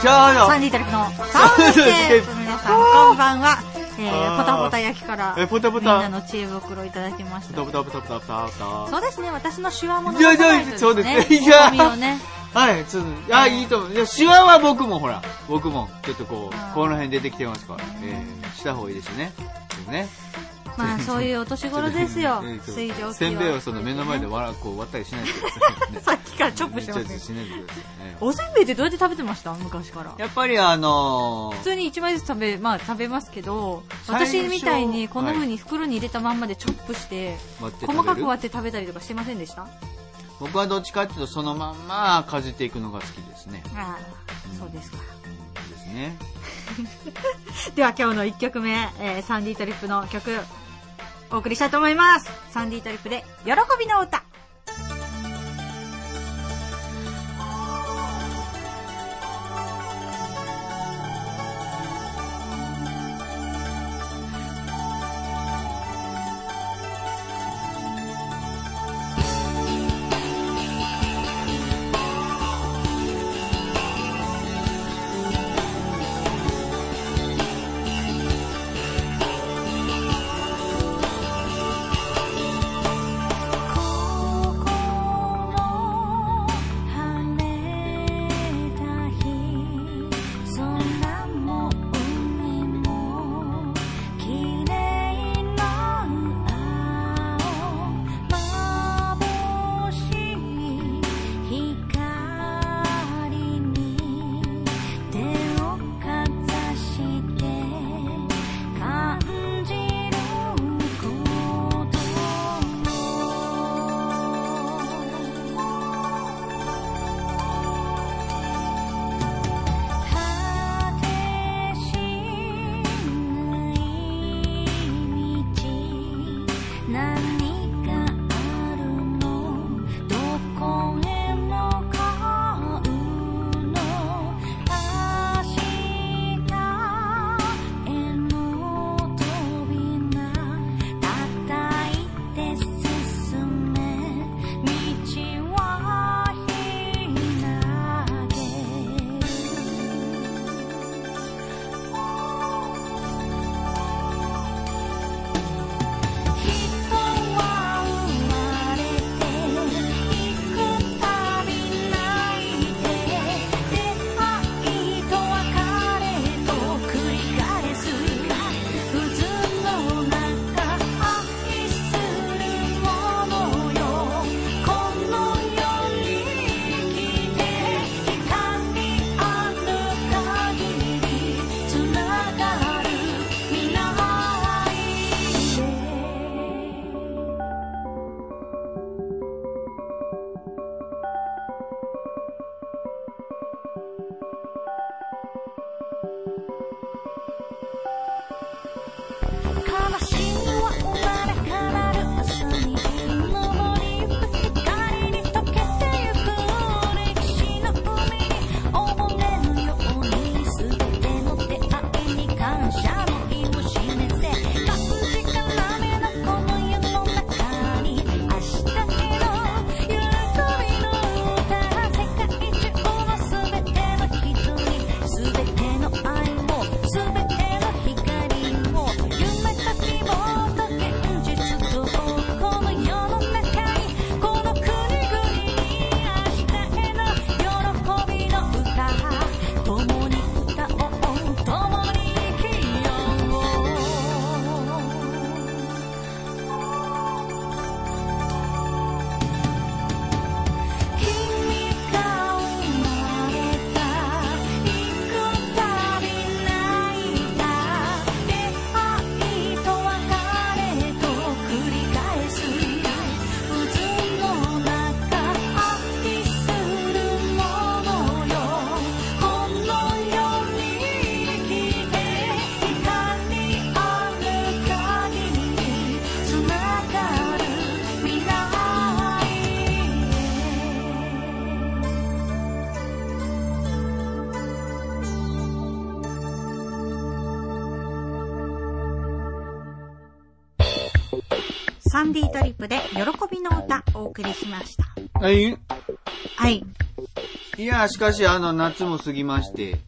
サンディートリップのサウンドスケープの皆さん、こんばんは。えあー、ーポタポタ焼きから、えポタポみんタなの知恵袋いただきました。ブタブタブタブタブタそうですね、私の手話もいやいやそうですねいや。はい、ちょっと、あ、いいと思う。いや、シワは僕もほら、僕も、ちょっとこう、この辺出てきてますから、えー、した方がいいですね。ですね。まあ、そういうお年頃ですよ水蒸気は。せんべいをその目の前で割らこう割ったりしないでくださいね。さっきからチョップしてますしないでくださいね。おせんべいってどうやって食べてました？昔から。やっぱりあの普通に1枚ずつ食べ、まあ食べますけど、私みたいにこの風に袋に入れたまんまでチョップして、細かく割って食べたりとかしてませんでした？僕はどっちかっていうとそのまんまかじっていくのが好きですね。ああ、そうですか。ですね。では今日の1曲目、えーサンディートリップの曲、お送りしたいと思います。サンディートリップで、喜びの歌。ンディートリップで喜びの歌お送りしました。はい。はい。いや、しかし、あの、夏も過ぎまして、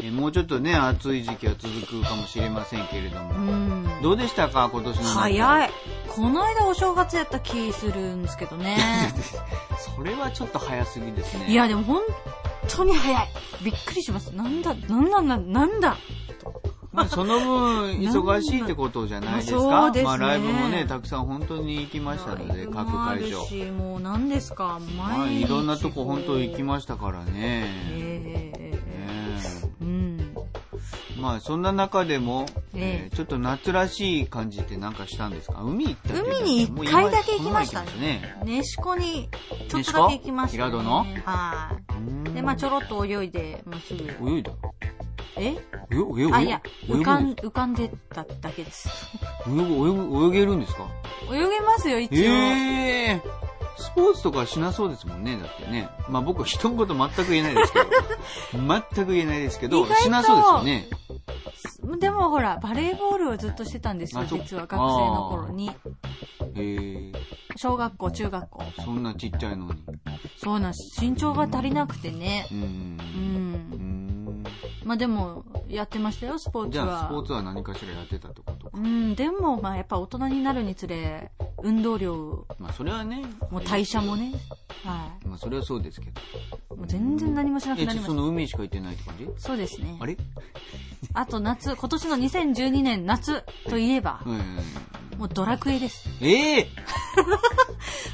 えもうちょっとね、暑い時期は続くかもしれませんけれどうも。ん。どうでしたか今年の夏。早い。この間お正月やった気するんですけどね。それはちょっと早すぎですね。いや、でも本当に早い。びっくりします。なんだ、なんなんだ、なんだ。まあ、その分、忙しいってことじゃないですか。そうですねまあ、ライブもね、たくさん本当に行きましたので、各会場。し、もう何ですか、まあ、毎日。いろんなとこ本当行きましたからね。ええねうん。まあ、そんな中でも、えええーちょっと夏らしい感じってなんかしたんですか？海行った海に一回だけ行きましたねもう今こに、ちょっとだけ行きました、ね。平戸の？はい。で、まあちょろっと泳いで、もうすぐ。泳いだえ？泳ぐ泳ぐ？あ、いや、浮かん、浮かんでただけです。泳ぐ、泳ぐ、泳げるんですか？泳げますよ、一応。ええスポーツとかしなそうですもんね、だってね。まあ僕は人のこと全く言えないですけど。全く言えないですけどしなそうですよね。でもほら、バレーボールをずっとしてたんですよ実は学生の頃に。ええ小学校、中学校。そんなちっちゃいのに。そうなんです。身長が足りなくてね。うん。う。うんん。まあでも、やってましたよ、スポーツじゃあ、スポは。ーツは何かしらやってたってことか。うん、でも、まあやっぱ大人になるにつれ、運動量、まあそれはね。もう代謝もね。はまあそれはそうですけど。い。もう全然何もしなくえ、なりました。その海しか行ってないって感じ？そうですねあ。れ？あと夏、今年の2012年夏といえば、うん。もうドラクエです。ええ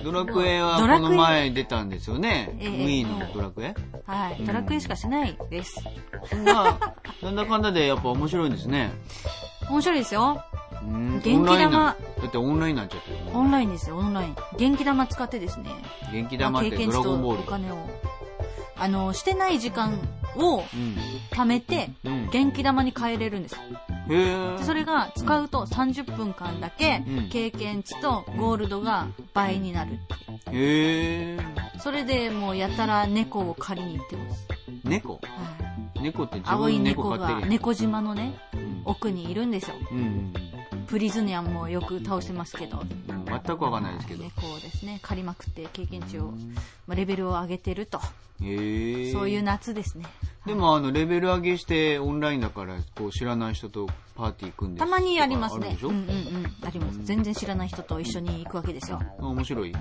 ドラクエはこの前出たんですよね。ええ Wii のドラクエはい。ドラクエしかしないです。そんな、なんだかんだでやっぱ面白いんですね。面白いですよ。うん元気玉だってオンラインになっちゃったよね。オンラインですよ、オンライン。元気玉使ってですね。元気玉ってドラゴンボール。お金を。あの、してない時間をうん。貯めて、うん。元気玉に変えれるんです。でそれが使うと30分間だけうん経験値とゴールドが倍になるっていう。へえ。それでもうやたら猫を借りに行ってます。猫？はい猫って自青い分で猫が猫島のね、うん奥にいるんですよ。うん。プリズニャンもよく倒してますけど。うん全くわかんないですけど。猫をですね、借りまくって経験値を、まあ、レベルを上げてると。へえ。そういう夏ですね。でもあの、レベル上げしてオンラインだから、こう知らない人とパーティー組んでたまにありますねうんうんうん。あります。全然知らない人と一緒に行くわけですよ。あ面白い。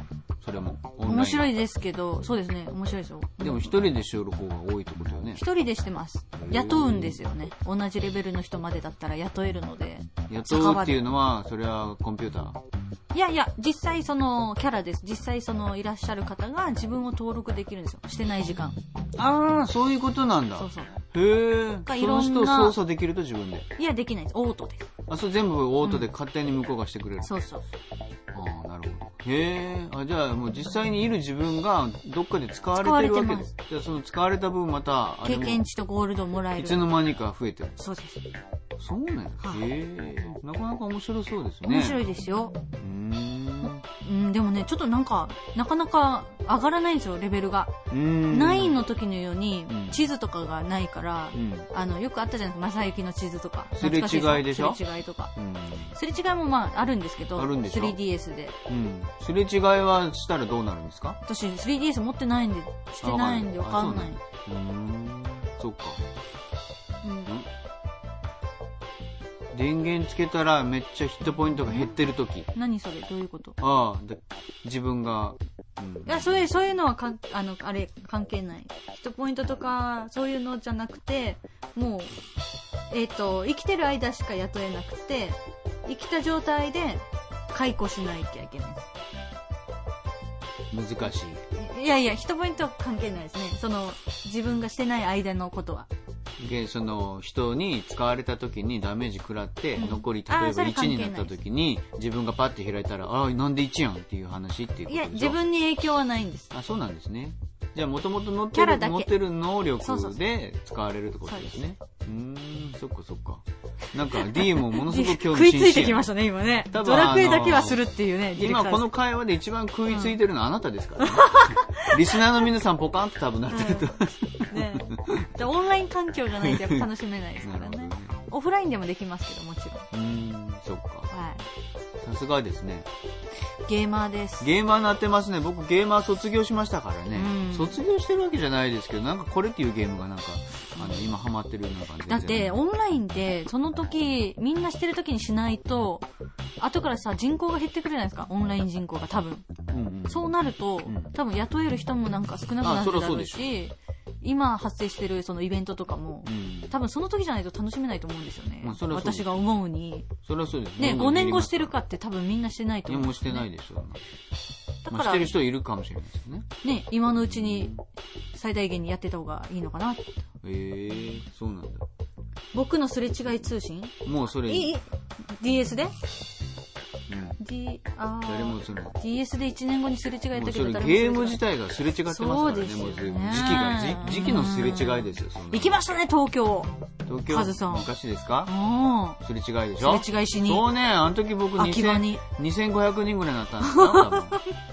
それも。い。面白いですけど、そうですね、面白いですよ。でも一人でしよる方が多いってことよね。一人でしてます。雇うんですよね。同じレベルの人までだったら雇えるので。雇うっていうのは、それはコンピューター。いやいや、実際そのキャラです。実際そのいらっしゃる方が自分を登録できるんですよ。してない時間。ああ、そういうことなんだ。そうそう。へえ。その人操作できると自分で？いや、できないです。オートです。あ、それ全部オートで勝手に向こうがしてくれる。そうそう。ああ、なるほど。へえ。あ、じゃあもう実際にいる自分がどっかで使われてるわけで？す。じゃあその使われた分また、経験値とゴールドもらえいる。つの間にか増えてる。そうです。そうなんや。はいへえ。なかなか面白そうですね。面白いですよ。うーん。うん、でもね、ちょっとなんか、なかなか上がらないんですよ、レベルが。うーん。9の時のようにうん、地図とかがないから、うん。あの、よくあったじゃないですか、正幸の地図とか。すれ違いでしょ？すれ違いとか。うん。すれ違いもまあ、あるんですけど、あるんでしょ？3DS で。うん。すれ違いはしたらどうなるんですか？私、3DS 持ってないんで、してないんでわかんない。うーん。そっか。うん電源つけたらめっちゃヒットポイントが減ってる時。何それ？どういうこと？ああ、で自分が、うんいや、そういう、そういうのはかん、あの、あれ、関係ない。ヒットポイントとか、そういうのじゃなくて、もう、えっ、と、生きてる間しか雇えなくて、生きた状態で解雇しなきゃいけない。難しい。いやいや、ヒットポイントは関係ないですね。その、自分がしてない間のことは。で、その人に使われた時にダメージ食らって、うん残り、例えば1それ関係ないになった時に、自分がパッて開いたら、ああ、なんで1やんっていう話っていうこいや、自分に影響はないんです。あ、そうなんですね。じゃあ、もともと持ってる、持ってる能力で使われるってことですね。うーん、そっかそっか。なんか、D もものすごく興食い味津々ついてきましたね、今ね。ドラクエだけはするっていうね、今この会話で一番食いついてるのはあなたですからね。リスナーの皆さんポカンと多分なってると。ね。でオンライン環境じゃないとやっぱ楽しめないですからねね。オフラインでもできますけど、もちろん。うーん、そっか。はい。さすがですね。ゲーマーです。ゲーマーになってますね。僕ゲーマー卒業しましたからね。うん卒業してるわけじゃないですけど、なんかこれっていうゲームがなんか、あの、今ハマってるような感じだって、オンラインで、その時、みんなしてる時にしないと、後からさ、人口が減ってくるじゃないですか。オンライン人口が多分。うんうん。そうなると、ん多分雇える人もなんか少なくなあってだろうしし、今発生してるそのイベントとかも、うん。多分その時じゃないと楽しめないと思うんですよね。まあ私が思うに。それはそうです。ね、5どんどん減年後してるかって多分みんなしてないと思う。もうしてないでしょう。まあ、だからしてる人いるかもしれないですよね。ね、今のうちに最大限にやってた方がいいのかな。ええー、そうなんだ。僕のすれ違い通信？もうそれ、いい ?DS で？うん。D、あー誰も DS で1年後にすれ違いやっもうたけどそれゲーム自体がすれ違ってますからね。そうですよねもう時期が、じ時期のすれ違いですよ、そんな行きましたね、東京。東京カズさん昔ですか？うん。すれ違いでしょ？すれ違いしに。そうね、あの時僕2000秋葉に。2500人ぐらいになったんですか？多分。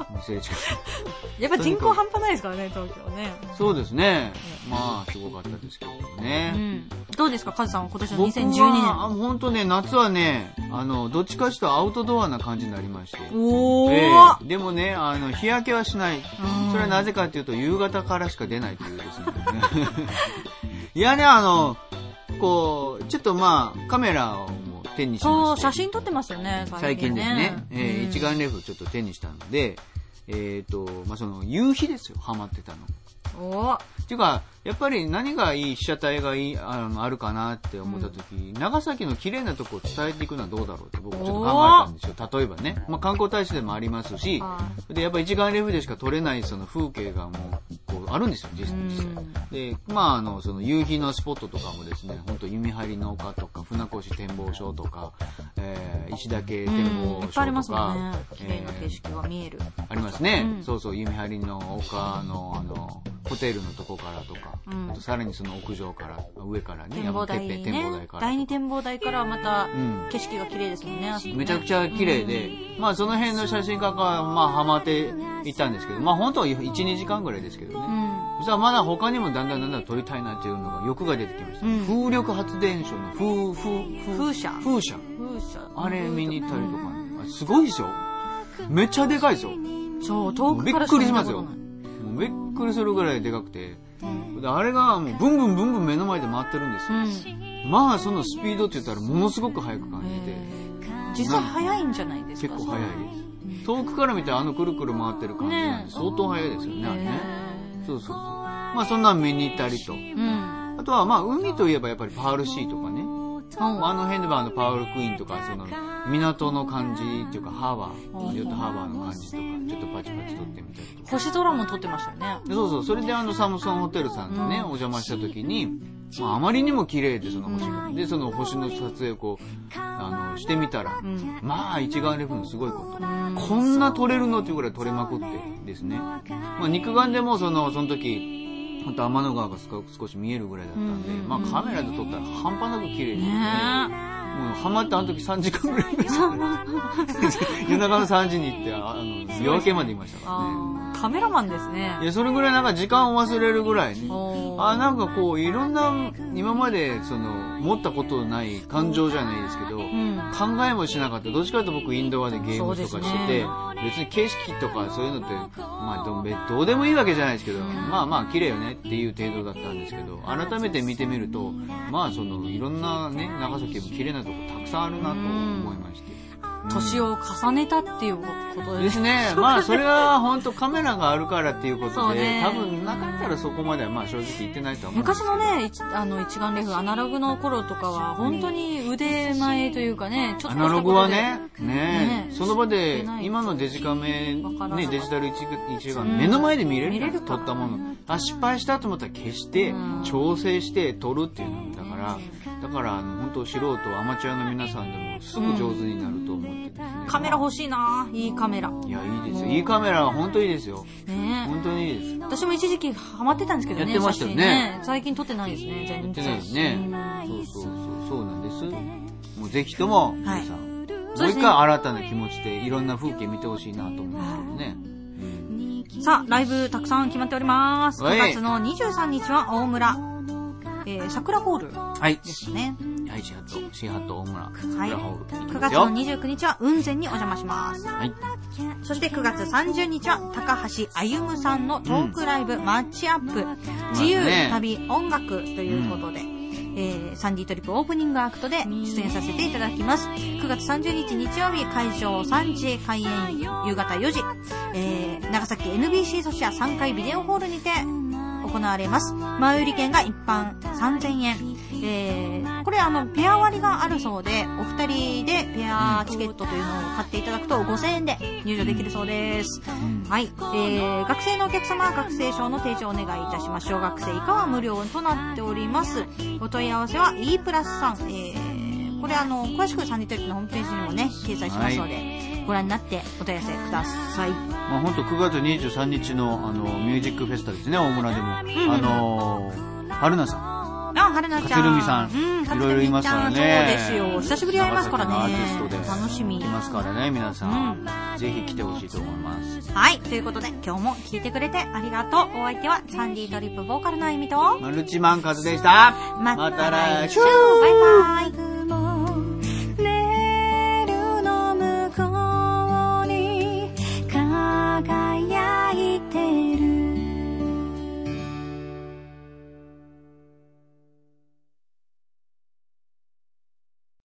やっぱ人口半端ないですからね、東京ね。そうですね。まあ、すごかったですけどうね。ん。どうですか、カズさんは今年の僕2012は、年。本当ね、夏はね、あの、どっちかというとアウトドアな感じになりまして。おー、ええでもね、あの、日焼けはしない。んそれはなぜかというと、夕方からしか出ないというですね。いやね、あの、こう、ちょっとまあ、カメラを手にしまして。写真撮ってますよね、最近ですね。えーうん一眼レフちょっと手にしたので、えっ、と、まあ、その、夕日ですよ、ハマってたの。おーっていうか、やっぱり何がいい、被写体がいい、あのあるかなって思った時、長崎の綺麗なとこを伝えていくのはどうだろうって僕ちょっと考えたんですよ。例えばね。まあ観光大使でもありますしは、で、やっぱ一眼レフでしか撮れないその風景がもう、こう、あるんですよ、実際。で、まああの、その夕日のスポットとかもですね、本当弓張の丘とか、船越展望所とか、えー、石岳展望うんいっぱいあります所とか、もんね。綺麗な景色が見える。ありますね。うんそうそう、弓張の丘の、あの、ホテルのとこからとか、うんさらにその屋上から、上からね、展望台山てっぺん展望台ねか。ら。第二展望台からまたうん景色が綺麗ですもんね。あそこねめちゃくちゃ綺麗で、まあその辺の写真家が、まあハマっていったんですけど、まあ本当は1、2時間ぐらいですけどね。うん。そしたらまだ他にもだんだんだんだん撮りたいなっていうのが欲が出てきました。うん風力発電所の風、風、風車風車。風車。あれ見に行ったりとか、あすごいですよ。めっちゃでかいですよ。そう、遠くからしか見たことない。もうびっくりするぐらいでかくて。であれがもうブンブンブンブン目の前で回ってるんですよ。うん。まあそのスピードって言ったらものすごく速く感じて、実際早いんじゃないですか？結構速いです。遠くから見てあのくるくる回ってる感じなんでね相当速いですよね、あれね。へそうそうそう。まあそんなん見に行ったりと。ーうん。あとはまあ海といえばやっぱりパールシーとかね。うんあの辺ではあのパールクイーンとか、その港の感じっていうかハーバー、ヨットハーバーの感じとか、ちょっとパチパチ撮ってみたりとか。星空も撮ってましたよね。でそうそう、それであのサムソンホテルさんにね、お邪魔した時に、まああまりにも綺麗でその星が。で、その星の撮影をこう、あの、してみたら、うん。まあ一眼レフのすごいこと。うんこんな撮れるのっていうぐらい撮れまくってですね。まあ肉眼でもその、その時、本当天の川が少少し見えるぐらいだったんで、うんまあカメラで撮ったら半端なく綺麗で、ねもうハマってあの時3時間ぐらいいましたね。夜中の3時に行って、ああの、夜明けまでいましたからね。カメラマンですねい。や、それぐらいなんか時間を忘れるぐらいね。おーあ、なんかこう、いろんな、今まで、その、持ったことない感情じゃないですけど、うん。考えもしなかった。どっちかというと僕インドアでゲームとかしてて、ね別に景色とかそういうのって、まあどうでもいいわけじゃないですけど、まあまあ綺麗よねっていう程度だったんですけど、改めて見てみると、まあその、いろんなね、長崎も綺麗なとこたくさんあるなと思いまして。年を重ねたっていうことでですす。ね。まあ、それは本当カメラがあるからっていうことで、ね。多分なかったらそこまではまあ正直言ってないとは思う昔のね、一あの一眼レフ、アナログの頃とかは、本当に腕前というかね、ちょっとアナログはね、ねねその場で今のデジカメ、ね、デジタル一一眼、うん。目の前で見れるから撮ったもの。あ、失敗したと思ったら消してうん、調整して撮るっていうのだから、だから、あの、本当素人、アマチュアの皆さんでもすぐ上手になると思ってですね。カメラ欲しいないいカメラ。いや、いいですよ。いいカメラは本当いいですよ。ね本当にいいです。私も一時期ハマってたんですけどね、やってましたよね写真最近撮ってないですね、全然。やってないですね。そうそうそう、そうなんです。もうぜひとも、皆さん、もそうですねう一回新たな気持ちでいろんな風景見てほしいなと思うんですけどね。うんさあ、ライブたくさん決まっております。はい9月の23日は大村、えー、桜ホールはい。ですね。愛知ハット、シーハット大村、はい。裏ホール行き9月のますよ。29日は雲仙にお邪魔します。はい。そして9月30日は高橋歩さんのトークライブ、マッチアップ、自由、ね旅、音楽ということで、えーサンディトリップオープニングアクトで出演させていただきます。9月30日日曜日会場3時、開演夕方4時、えー長崎 NBC ソシア3階ビデオホールにて行われます。前売り券が一般3000円。えーこれあの、ペア割りがあるそうで、お二人でペアチケットというのを買っていただくと5000円で入場できるそうです。はい。えー、学生のお客様は学生証の提示をお願いいたします。小学生以下は無料となっております。お問い合わせは E プラス3。えー、これあの、詳しくサニートリップのホームページにもね、掲載しますので、ご覧になってお問い合わせください。まあ本当9月23日のあの、ミュージックフェスタですね、大村でも。あのー、春菜さん。あ、はるなちゃん。勝ルミさんうん、いろいろいますからねそうですよ。久しぶりに会いますからね。アーティストで楽しみい。ますからね、皆さん。うぜひ来てほしいと思います。はい。ということで、今日も聞いてくれてありがとう。お相手は、サンディトリップボーカルのあゆみと、マルチマンカズでした。ままた来週バイバイ。